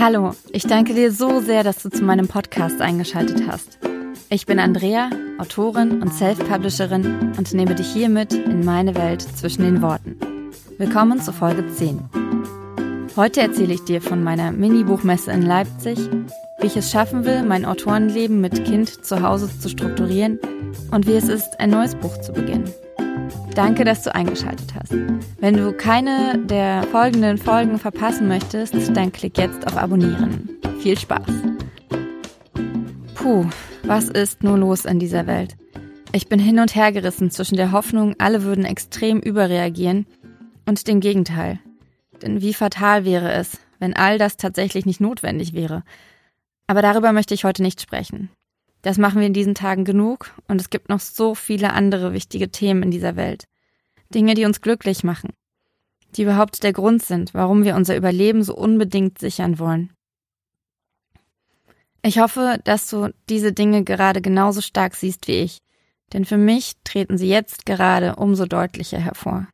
Hallo, ich danke dir so sehr, dass du zu meinem Podcast eingeschaltet hast. Ich bin Andrea, Autorin und Self-Publisherin und nehme dich hier mit in meine Welt zwischen den Worten. Willkommen zu Folge 10. Heute erzähle ich dir von meiner Mini-Buchmesse in Leipzig, wie ich es schaffen will, mein Autorenleben mit Kind zu Hause zu strukturieren und wie es ist, ein neues Buch zu beginnen. Danke, dass du eingeschaltet hast. Wenn du keine der folgenden Folgen verpassen möchtest, dann klick jetzt auf Abonnieren. Viel Spaß! Puh, was ist nur los in dieser Welt? Ich bin hin und her gerissen zwischen der Hoffnung, alle würden extrem überreagieren und dem Gegenteil. Denn wie fatal wäre es, wenn all das tatsächlich nicht notwendig wäre. Aber darüber möchte ich heute nicht sprechen. Das machen wir in diesen Tagen genug und es gibt noch so viele andere wichtige Themen in dieser Welt. Dinge, die uns glücklich machen, die überhaupt der Grund sind, warum wir unser Überleben so unbedingt sichern wollen. Ich hoffe, dass du diese Dinge gerade genauso stark siehst wie ich, denn für mich treten sie jetzt gerade umso deutlicher hervor.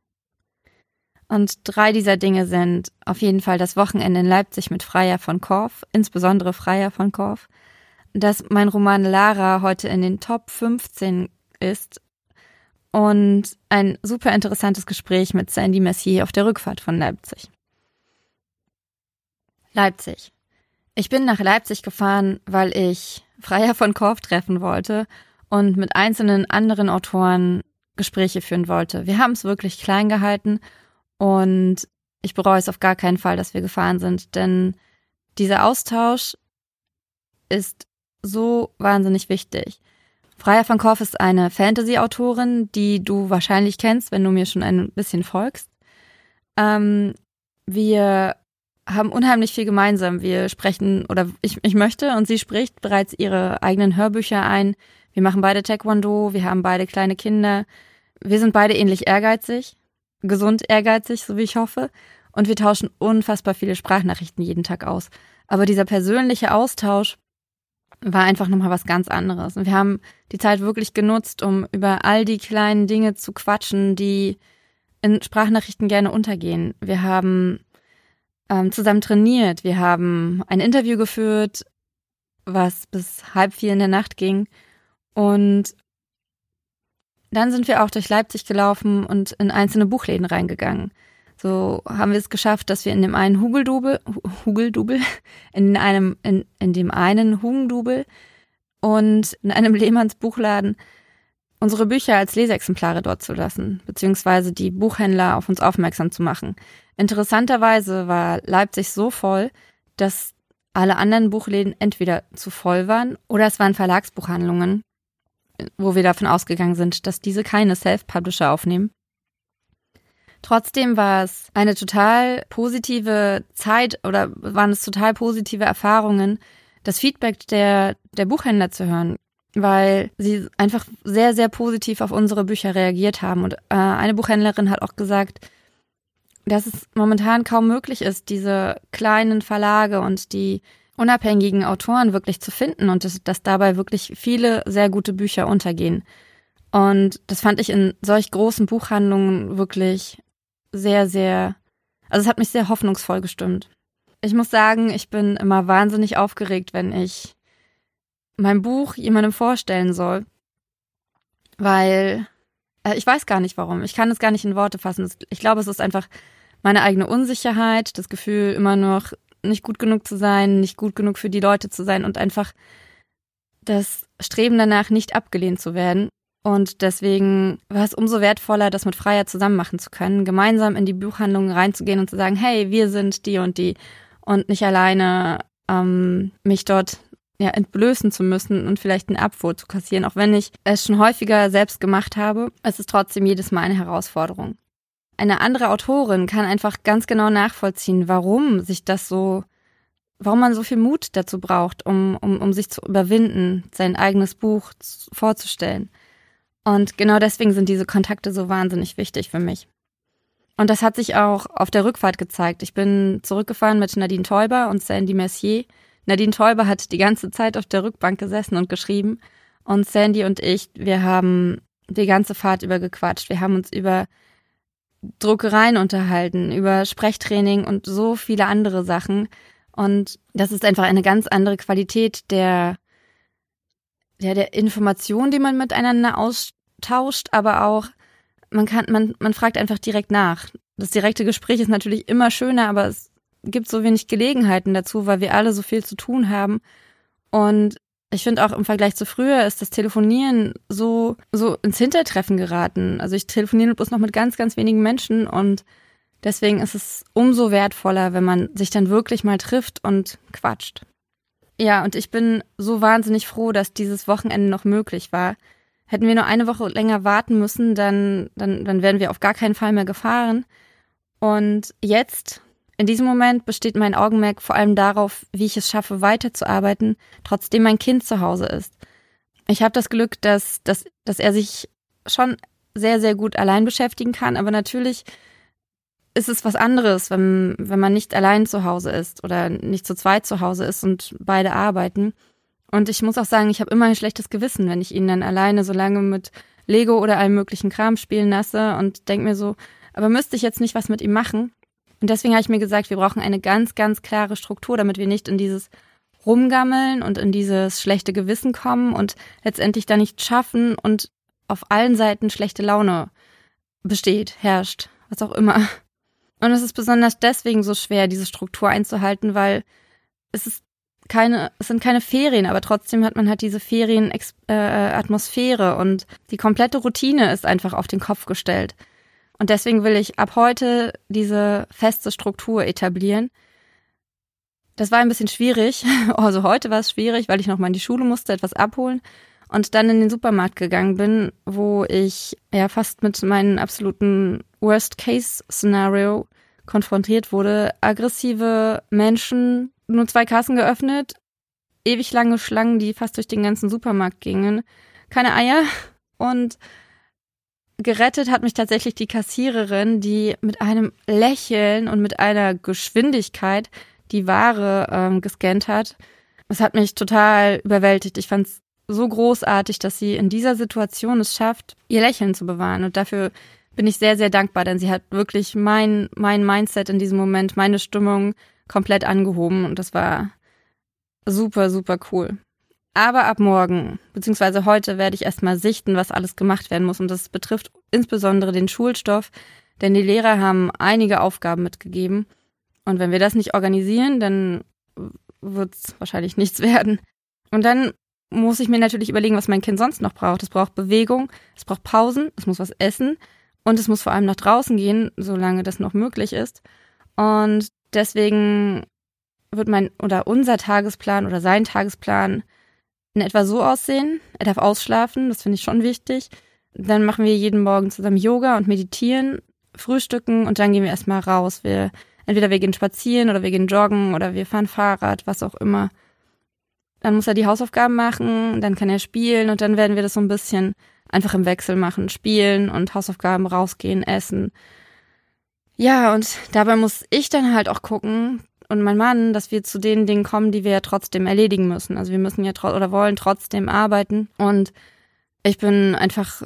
Und drei dieser Dinge sind auf jeden Fall das Wochenende in Leipzig mit Freier von Korf, insbesondere Freier von Korf, dass mein Roman Lara heute in den Top 15 ist und ein super interessantes Gespräch mit Sandy Messier auf der Rückfahrt von Leipzig. Leipzig. Ich bin nach Leipzig gefahren, weil ich Freier von Korf treffen wollte und mit einzelnen anderen Autoren Gespräche führen wollte. Wir haben es wirklich klein gehalten und ich bereue es auf gar keinen Fall, dass wir gefahren sind, denn dieser Austausch ist so wahnsinnig wichtig. Freya van Korf ist eine Fantasy-Autorin, die du wahrscheinlich kennst, wenn du mir schon ein bisschen folgst. Ähm, wir haben unheimlich viel gemeinsam. Wir sprechen, oder ich, ich möchte und sie spricht bereits ihre eigenen Hörbücher ein. Wir machen beide Taekwondo, wir haben beide kleine Kinder. Wir sind beide ähnlich ehrgeizig, gesund ehrgeizig, so wie ich hoffe. Und wir tauschen unfassbar viele Sprachnachrichten jeden Tag aus. Aber dieser persönliche Austausch war einfach nochmal was ganz anderes. Und wir haben die Zeit wirklich genutzt, um über all die kleinen Dinge zu quatschen, die in Sprachnachrichten gerne untergehen. Wir haben ähm, zusammen trainiert, wir haben ein Interview geführt, was bis halb vier in der Nacht ging. Und dann sind wir auch durch Leipzig gelaufen und in einzelne Buchläden reingegangen. So haben wir es geschafft, dass wir in dem einen Hugeldubel, Hugeldubel, in einem, in, in dem einen Hugendubel und in einem Lehmanns Buchladen unsere Bücher als Leseexemplare dort zu lassen, beziehungsweise die Buchhändler auf uns aufmerksam zu machen. Interessanterweise war Leipzig so voll, dass alle anderen Buchläden entweder zu voll waren oder es waren Verlagsbuchhandlungen, wo wir davon ausgegangen sind, dass diese keine Self-Publisher aufnehmen. Trotzdem war es eine total positive Zeit oder waren es total positive Erfahrungen, das Feedback der, der Buchhändler zu hören, weil sie einfach sehr, sehr positiv auf unsere Bücher reagiert haben. Und äh, eine Buchhändlerin hat auch gesagt, dass es momentan kaum möglich ist, diese kleinen Verlage und die unabhängigen Autoren wirklich zu finden und dass, dass dabei wirklich viele sehr gute Bücher untergehen. Und das fand ich in solch großen Buchhandlungen wirklich sehr, sehr, also es hat mich sehr hoffnungsvoll gestimmt. Ich muss sagen, ich bin immer wahnsinnig aufgeregt, wenn ich mein Buch jemandem vorstellen soll, weil äh, ich weiß gar nicht warum. Ich kann es gar nicht in Worte fassen. Ich glaube, es ist einfach meine eigene Unsicherheit, das Gefühl, immer noch nicht gut genug zu sein, nicht gut genug für die Leute zu sein und einfach das Streben danach, nicht abgelehnt zu werden. Und deswegen war es umso wertvoller, das mit Freier zusammen machen zu können, gemeinsam in die Buchhandlungen reinzugehen und zu sagen, hey, wir sind die und die und nicht alleine ähm, mich dort ja, entblößen zu müssen und vielleicht einen Abfuhr zu kassieren. Auch wenn ich es schon häufiger selbst gemacht habe, es ist trotzdem jedes Mal eine Herausforderung. Eine andere Autorin kann einfach ganz genau nachvollziehen, warum sich das so, warum man so viel Mut dazu braucht, um, um, um sich zu überwinden, sein eigenes Buch vorzustellen. Und genau deswegen sind diese Kontakte so wahnsinnig wichtig für mich. Und das hat sich auch auf der Rückfahrt gezeigt. Ich bin zurückgefahren mit Nadine Teuber und Sandy Mercier. Nadine Teuber hat die ganze Zeit auf der Rückbank gesessen und geschrieben. Und Sandy und ich, wir haben die ganze Fahrt über gequatscht. Wir haben uns über Druckereien unterhalten, über Sprechtraining und so viele andere Sachen. Und das ist einfach eine ganz andere Qualität der, der, der Information, die man miteinander austauscht, aber auch man kann, man, man fragt einfach direkt nach. Das direkte Gespräch ist natürlich immer schöner, aber es gibt so wenig Gelegenheiten dazu, weil wir alle so viel zu tun haben. Und ich finde auch im Vergleich zu früher ist das Telefonieren so, so ins Hintertreffen geraten. Also ich telefoniere bloß noch mit ganz, ganz wenigen Menschen und deswegen ist es umso wertvoller, wenn man sich dann wirklich mal trifft und quatscht. Ja, und ich bin so wahnsinnig froh, dass dieses Wochenende noch möglich war. Hätten wir nur eine Woche länger warten müssen, dann, dann, dann wären wir auf gar keinen Fall mehr gefahren. Und jetzt, in diesem Moment, besteht mein Augenmerk vor allem darauf, wie ich es schaffe, weiterzuarbeiten, trotzdem mein Kind zu Hause ist. Ich habe das Glück, dass, dass, dass er sich schon sehr, sehr gut allein beschäftigen kann, aber natürlich ist es was anderes, wenn, wenn man nicht allein zu Hause ist oder nicht zu zweit zu Hause ist und beide arbeiten. Und ich muss auch sagen, ich habe immer ein schlechtes Gewissen, wenn ich ihn dann alleine so lange mit Lego oder allem möglichen Kram spielen lasse und denke mir so, aber müsste ich jetzt nicht was mit ihm machen? Und deswegen habe ich mir gesagt, wir brauchen eine ganz, ganz klare Struktur, damit wir nicht in dieses Rumgammeln und in dieses schlechte Gewissen kommen und letztendlich da nicht schaffen und auf allen Seiten schlechte Laune besteht, herrscht, was auch immer. Und es ist besonders deswegen so schwer, diese Struktur einzuhalten, weil es ist keine, es sind keine Ferien, aber trotzdem hat man halt diese Ferienatmosphäre äh, und die komplette Routine ist einfach auf den Kopf gestellt. Und deswegen will ich ab heute diese feste Struktur etablieren. Das war ein bisschen schwierig. Also heute war es schwierig, weil ich noch mal in die Schule musste, etwas abholen und dann in den Supermarkt gegangen bin, wo ich ja fast mit meinem absoluten Worst-Case-Szenario konfrontiert wurde. Aggressive Menschen, nur zwei Kassen geöffnet, ewig lange Schlangen, die fast durch den ganzen Supermarkt gingen, keine Eier und gerettet hat mich tatsächlich die Kassiererin, die mit einem Lächeln und mit einer Geschwindigkeit die Ware ähm, gescannt hat. Es hat mich total überwältigt. Ich fand es so großartig, dass sie in dieser Situation es schafft, ihr Lächeln zu bewahren. Und dafür bin ich sehr, sehr dankbar, denn sie hat wirklich mein, mein Mindset in diesem Moment, meine Stimmung komplett angehoben und das war super, super cool. Aber ab morgen, beziehungsweise heute, werde ich erstmal sichten, was alles gemacht werden muss. Und das betrifft insbesondere den Schulstoff, denn die Lehrer haben einige Aufgaben mitgegeben. Und wenn wir das nicht organisieren, dann wird es wahrscheinlich nichts werden. Und dann muss ich mir natürlich überlegen, was mein Kind sonst noch braucht. Es braucht Bewegung, es braucht Pausen, es muss was essen und es muss vor allem nach draußen gehen, solange das noch möglich ist. Und deswegen wird mein oder unser Tagesplan oder sein Tagesplan in etwa so aussehen. Er darf ausschlafen, das finde ich schon wichtig. Dann machen wir jeden Morgen zusammen Yoga und meditieren, frühstücken und dann gehen wir erstmal raus. Wir entweder wir gehen spazieren oder wir gehen joggen oder wir fahren Fahrrad, was auch immer. Dann muss er die Hausaufgaben machen, dann kann er spielen und dann werden wir das so ein bisschen einfach im Wechsel machen, spielen und Hausaufgaben rausgehen, essen. Ja, und dabei muss ich dann halt auch gucken, und mein Mann, dass wir zu den Dingen kommen, die wir ja trotzdem erledigen müssen. Also wir müssen ja oder wollen trotzdem arbeiten. Und ich bin einfach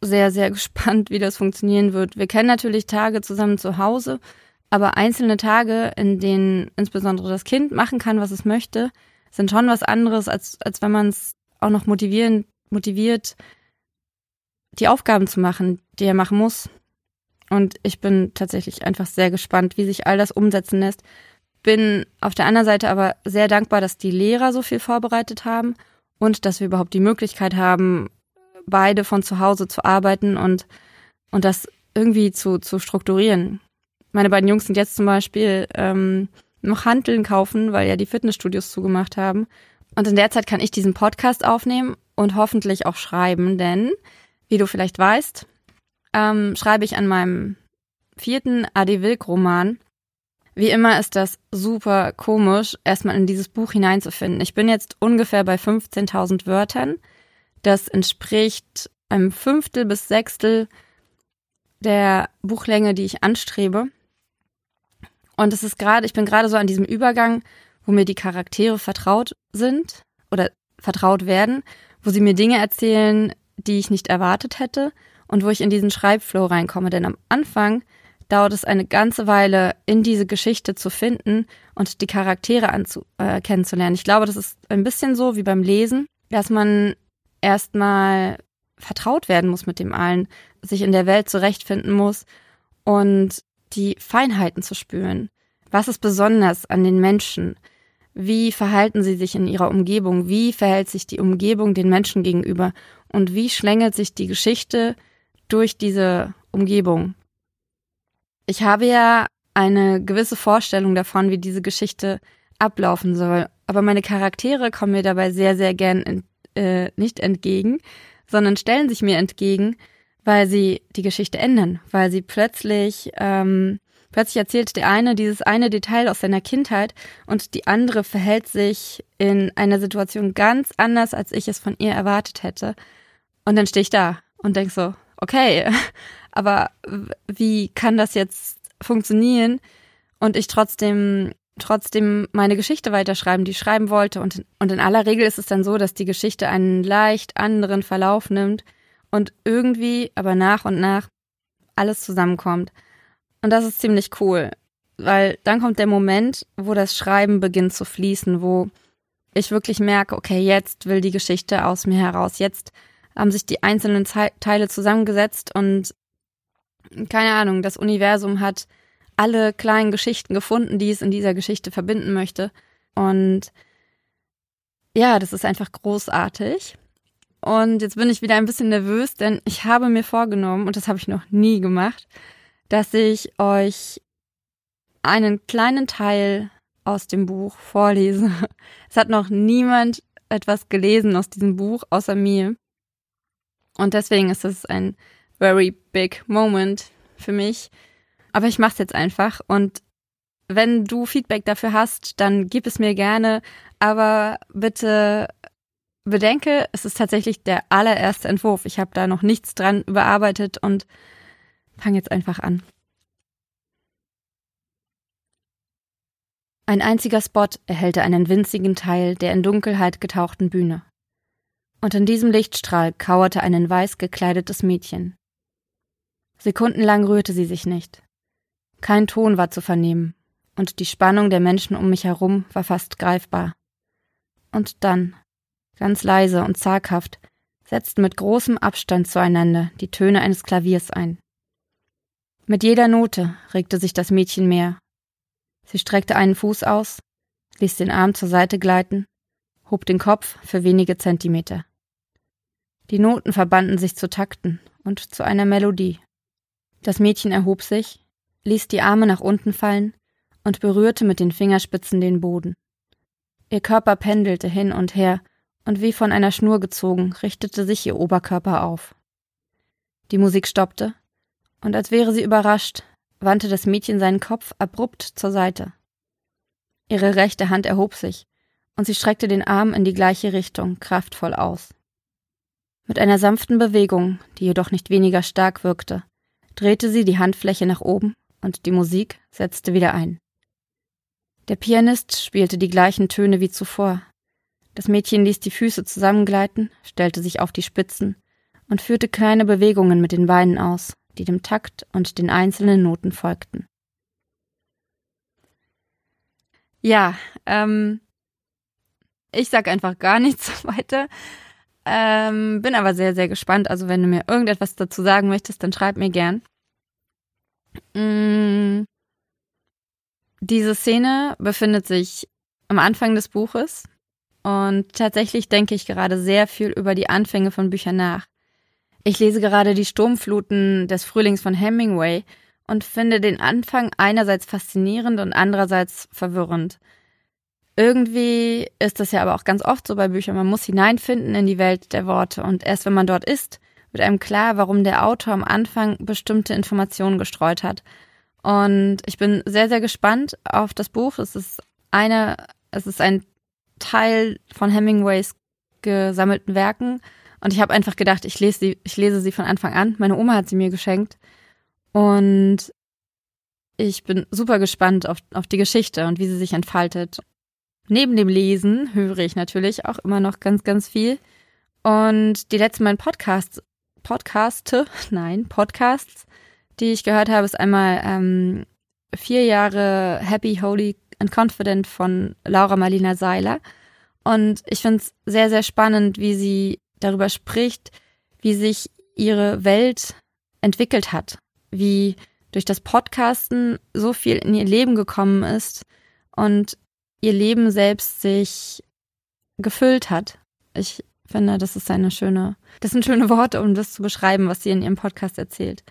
sehr, sehr gespannt, wie das funktionieren wird. Wir kennen natürlich Tage zusammen zu Hause, aber einzelne Tage, in denen insbesondere das Kind machen kann, was es möchte, sind schon was anderes, als, als wenn man es auch noch motivieren, motiviert, die Aufgaben zu machen, die er machen muss. Und ich bin tatsächlich einfach sehr gespannt, wie sich all das umsetzen lässt. Bin auf der anderen Seite aber sehr dankbar, dass die Lehrer so viel vorbereitet haben und dass wir überhaupt die Möglichkeit haben, beide von zu Hause zu arbeiten und, und das irgendwie zu, zu strukturieren. Meine beiden Jungs sind jetzt zum Beispiel ähm, noch Handeln kaufen, weil ja die Fitnessstudios zugemacht haben. Und in der Zeit kann ich diesen Podcast aufnehmen und hoffentlich auch schreiben, denn, wie du vielleicht weißt, ähm, schreibe ich an meinem vierten Adi Wilk-Roman. Wie immer ist das super komisch, erstmal in dieses Buch hineinzufinden. Ich bin jetzt ungefähr bei 15.000 Wörtern. Das entspricht einem Fünftel bis Sechstel der Buchlänge, die ich anstrebe. Und es ist gerade, ich bin gerade so an diesem Übergang, wo mir die Charaktere vertraut sind oder vertraut werden, wo sie mir Dinge erzählen, die ich nicht erwartet hätte und wo ich in diesen Schreibflow reinkomme. Denn am Anfang dauert es eine ganze Weile, in diese Geschichte zu finden und die Charaktere anzu äh, kennenzulernen. Ich glaube, das ist ein bisschen so wie beim Lesen, dass man erstmal vertraut werden muss mit dem allen, sich in der Welt zurechtfinden muss und die Feinheiten zu spüren. Was ist besonders an den Menschen? Wie verhalten sie sich in ihrer Umgebung? Wie verhält sich die Umgebung den Menschen gegenüber? Und wie schlängelt sich die Geschichte durch diese Umgebung? Ich habe ja eine gewisse Vorstellung davon, wie diese Geschichte ablaufen soll. Aber meine Charaktere kommen mir dabei sehr, sehr gern ent, äh, nicht entgegen, sondern stellen sich mir entgegen, weil sie die Geschichte ändern, weil sie plötzlich ähm, plötzlich erzählt der eine dieses eine Detail aus seiner Kindheit und die andere verhält sich in einer Situation ganz anders, als ich es von ihr erwartet hätte. Und dann stehe ich da und denk so, okay, aber wie kann das jetzt funktionieren und ich trotzdem trotzdem meine Geschichte weiterschreiben, die ich schreiben wollte. Und, und in aller Regel ist es dann so, dass die Geschichte einen leicht anderen Verlauf nimmt und irgendwie aber nach und nach alles zusammenkommt. Und das ist ziemlich cool, weil dann kommt der Moment, wo das Schreiben beginnt zu fließen, wo ich wirklich merke, okay, jetzt will die Geschichte aus mir heraus. Jetzt haben sich die einzelnen Teile zusammengesetzt und keine Ahnung, das Universum hat alle kleinen Geschichten gefunden, die es in dieser Geschichte verbinden möchte. Und ja, das ist einfach großartig. Und jetzt bin ich wieder ein bisschen nervös, denn ich habe mir vorgenommen, und das habe ich noch nie gemacht, dass ich euch einen kleinen Teil aus dem Buch vorlese. Es hat noch niemand etwas gelesen aus diesem Buch außer mir. Und deswegen ist es ein very big moment für mich, aber ich mache es jetzt einfach und wenn du Feedback dafür hast, dann gib es mir gerne, aber bitte bedenke, es ist tatsächlich der allererste Entwurf. Ich habe da noch nichts dran überarbeitet und fang jetzt einfach an. Ein einziger Spot erhellte einen winzigen Teil der in Dunkelheit getauchten Bühne. Und in diesem Lichtstrahl kauerte ein in weiß gekleidetes Mädchen. Sekundenlang rührte sie sich nicht. Kein Ton war zu vernehmen, und die Spannung der Menschen um mich herum war fast greifbar. Und dann, ganz leise und zaghaft, setzten mit großem Abstand zueinander die Töne eines Klaviers ein. Mit jeder Note regte sich das Mädchen mehr. Sie streckte einen Fuß aus, ließ den Arm zur Seite gleiten, hob den Kopf für wenige Zentimeter. Die Noten verbanden sich zu Takten und zu einer Melodie. Das Mädchen erhob sich, ließ die Arme nach unten fallen und berührte mit den Fingerspitzen den Boden. Ihr Körper pendelte hin und her, und wie von einer Schnur gezogen, richtete sich ihr Oberkörper auf. Die Musik stoppte, und als wäre sie überrascht, wandte das Mädchen seinen Kopf abrupt zur Seite. Ihre rechte Hand erhob sich, und sie streckte den Arm in die gleiche Richtung kraftvoll aus. Mit einer sanften Bewegung, die jedoch nicht weniger stark wirkte, drehte sie die Handfläche nach oben und die Musik setzte wieder ein. Der Pianist spielte die gleichen Töne wie zuvor. Das Mädchen ließ die Füße zusammengleiten, stellte sich auf die Spitzen und führte kleine Bewegungen mit den Beinen aus, die dem Takt und den einzelnen Noten folgten. Ja, ähm, ich sag einfach gar nichts weiter. Ähm, bin aber sehr, sehr gespannt. Also wenn du mir irgendetwas dazu sagen möchtest, dann schreib mir gern. Mm, diese Szene befindet sich am Anfang des Buches und tatsächlich denke ich gerade sehr viel über die Anfänge von Büchern nach. Ich lese gerade die Sturmfluten des Frühlings von Hemingway und finde den Anfang einerseits faszinierend und andererseits verwirrend. Irgendwie ist das ja aber auch ganz oft so bei Büchern. Man muss hineinfinden in die Welt der Worte und erst wenn man dort ist, wird einem klar, warum der Autor am Anfang bestimmte Informationen gestreut hat. Und ich bin sehr, sehr gespannt auf das Buch. Es ist eine, es ist ein Teil von Hemingways gesammelten Werken. Und ich habe einfach gedacht, ich lese sie, ich lese sie von Anfang an. Meine Oma hat sie mir geschenkt. Und ich bin super gespannt auf, auf die Geschichte und wie sie sich entfaltet. Neben dem Lesen höre ich natürlich auch immer noch ganz, ganz viel. Und die letzten beiden Podcasts Podcaste, nein, Podcasts, die ich gehört habe, ist einmal ähm, vier Jahre Happy, Holy and Confident von Laura Marlina Seiler. Und ich finde es sehr, sehr spannend, wie sie darüber spricht, wie sich ihre Welt entwickelt hat, wie durch das Podcasten so viel in ihr Leben gekommen ist und ihr Leben selbst sich gefüllt hat. Ich finde, das ist eine schöne, das sind schöne Worte, um das zu beschreiben, was sie in ihrem Podcast erzählt.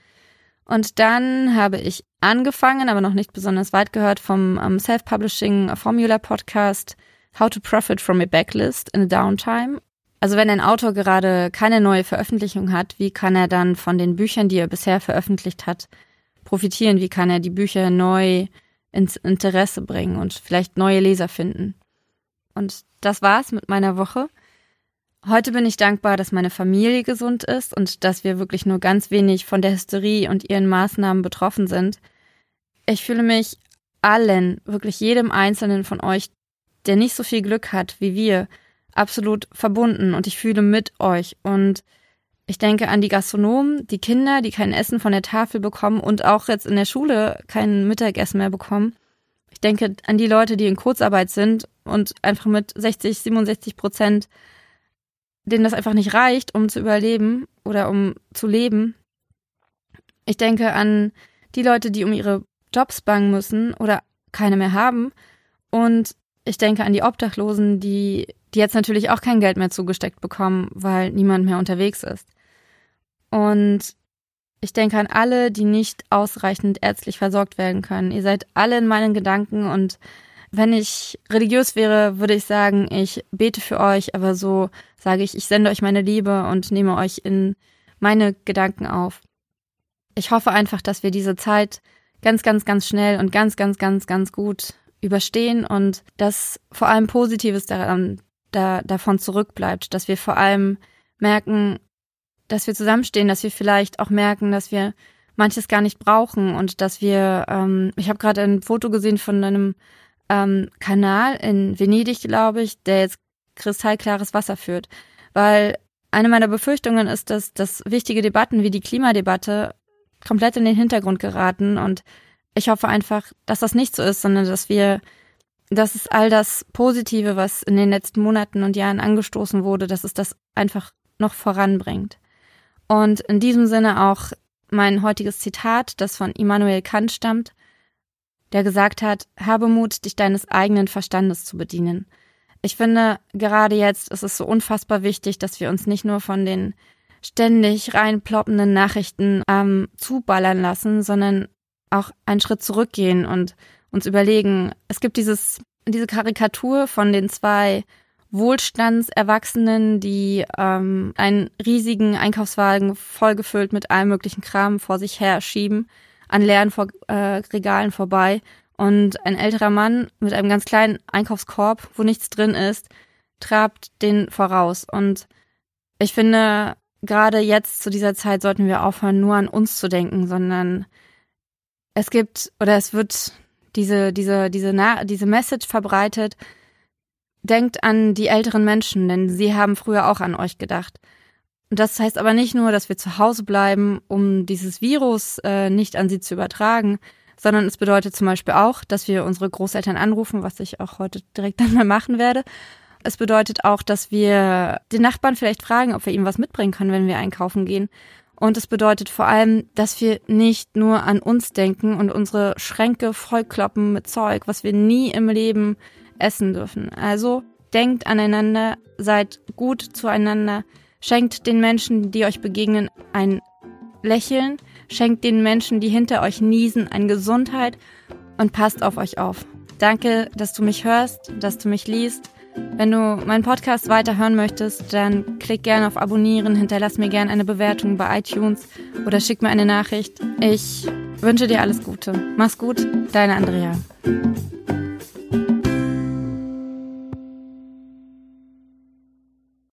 Und dann habe ich angefangen, aber noch nicht besonders weit gehört vom um, Self-Publishing Formula Podcast How to Profit from a Backlist in a Downtime. Also wenn ein Autor gerade keine neue Veröffentlichung hat, wie kann er dann von den Büchern, die er bisher veröffentlicht hat, profitieren? Wie kann er die Bücher neu ins Interesse bringen und vielleicht neue Leser finden? Und das war's mit meiner Woche. Heute bin ich dankbar, dass meine Familie gesund ist und dass wir wirklich nur ganz wenig von der Hysterie und ihren Maßnahmen betroffen sind. Ich fühle mich allen, wirklich jedem Einzelnen von euch, der nicht so viel Glück hat wie wir, absolut verbunden und ich fühle mit euch. Und ich denke an die Gastronomen, die Kinder, die kein Essen von der Tafel bekommen und auch jetzt in der Schule kein Mittagessen mehr bekommen. Ich denke an die Leute, die in Kurzarbeit sind und einfach mit 60, 67 Prozent denen das einfach nicht reicht, um zu überleben oder um zu leben. Ich denke an die Leute, die um ihre Jobs bangen müssen oder keine mehr haben. Und ich denke an die Obdachlosen, die, die jetzt natürlich auch kein Geld mehr zugesteckt bekommen, weil niemand mehr unterwegs ist. Und ich denke an alle, die nicht ausreichend ärztlich versorgt werden können. Ihr seid alle in meinen Gedanken und wenn ich religiös wäre, würde ich sagen, ich bete für euch, aber so sage ich, ich sende euch meine Liebe und nehme euch in meine Gedanken auf. Ich hoffe einfach, dass wir diese Zeit ganz, ganz, ganz schnell und ganz, ganz, ganz, ganz gut überstehen und dass vor allem Positives daran, da, davon zurückbleibt, dass wir vor allem merken, dass wir zusammenstehen, dass wir vielleicht auch merken, dass wir manches gar nicht brauchen und dass wir, ähm, ich habe gerade ein Foto gesehen von einem ähm, Kanal in Venedig, glaube ich, der jetzt kristallklares Wasser führt. Weil eine meiner Befürchtungen ist, dass, dass wichtige Debatten wie die Klimadebatte komplett in den Hintergrund geraten. Und ich hoffe einfach, dass das nicht so ist, sondern dass wir, dass es all das Positive, was in den letzten Monaten und Jahren angestoßen wurde, dass es das einfach noch voranbringt. Und in diesem Sinne auch mein heutiges Zitat, das von Immanuel Kant stammt der gesagt hat, habe Mut, dich deines eigenen Verstandes zu bedienen. Ich finde, gerade jetzt ist es so unfassbar wichtig, dass wir uns nicht nur von den ständig reinploppenden Nachrichten ähm, zuballern lassen, sondern auch einen Schritt zurückgehen und uns überlegen, es gibt dieses, diese Karikatur von den zwei Wohlstandserwachsenen, die ähm, einen riesigen Einkaufswagen vollgefüllt mit allem möglichen Kram vor sich her schieben an leeren vor äh, Regalen vorbei und ein älterer Mann mit einem ganz kleinen Einkaufskorb, wo nichts drin ist, trabt den voraus. Und ich finde, gerade jetzt zu dieser Zeit sollten wir aufhören, nur an uns zu denken, sondern es gibt oder es wird diese, diese, diese, Na diese Message verbreitet. Denkt an die älteren Menschen, denn sie haben früher auch an euch gedacht. Und das heißt aber nicht nur, dass wir zu Hause bleiben, um dieses Virus äh, nicht an sie zu übertragen, sondern es bedeutet zum Beispiel auch, dass wir unsere Großeltern anrufen, was ich auch heute direkt einmal machen werde. Es bedeutet auch, dass wir den Nachbarn vielleicht fragen, ob wir ihm was mitbringen können, wenn wir einkaufen gehen. Und es bedeutet vor allem, dass wir nicht nur an uns denken und unsere Schränke vollkloppen mit Zeug, was wir nie im Leben essen dürfen. Also denkt aneinander, seid gut zueinander, Schenkt den Menschen, die euch begegnen, ein Lächeln. Schenkt den Menschen, die hinter euch niesen, eine Gesundheit und passt auf euch auf. Danke, dass du mich hörst, dass du mich liest. Wenn du meinen Podcast weiter hören möchtest, dann klick gerne auf Abonnieren, hinterlass mir gerne eine Bewertung bei iTunes oder schick mir eine Nachricht. Ich wünsche dir alles Gute. Mach's gut, deine Andrea.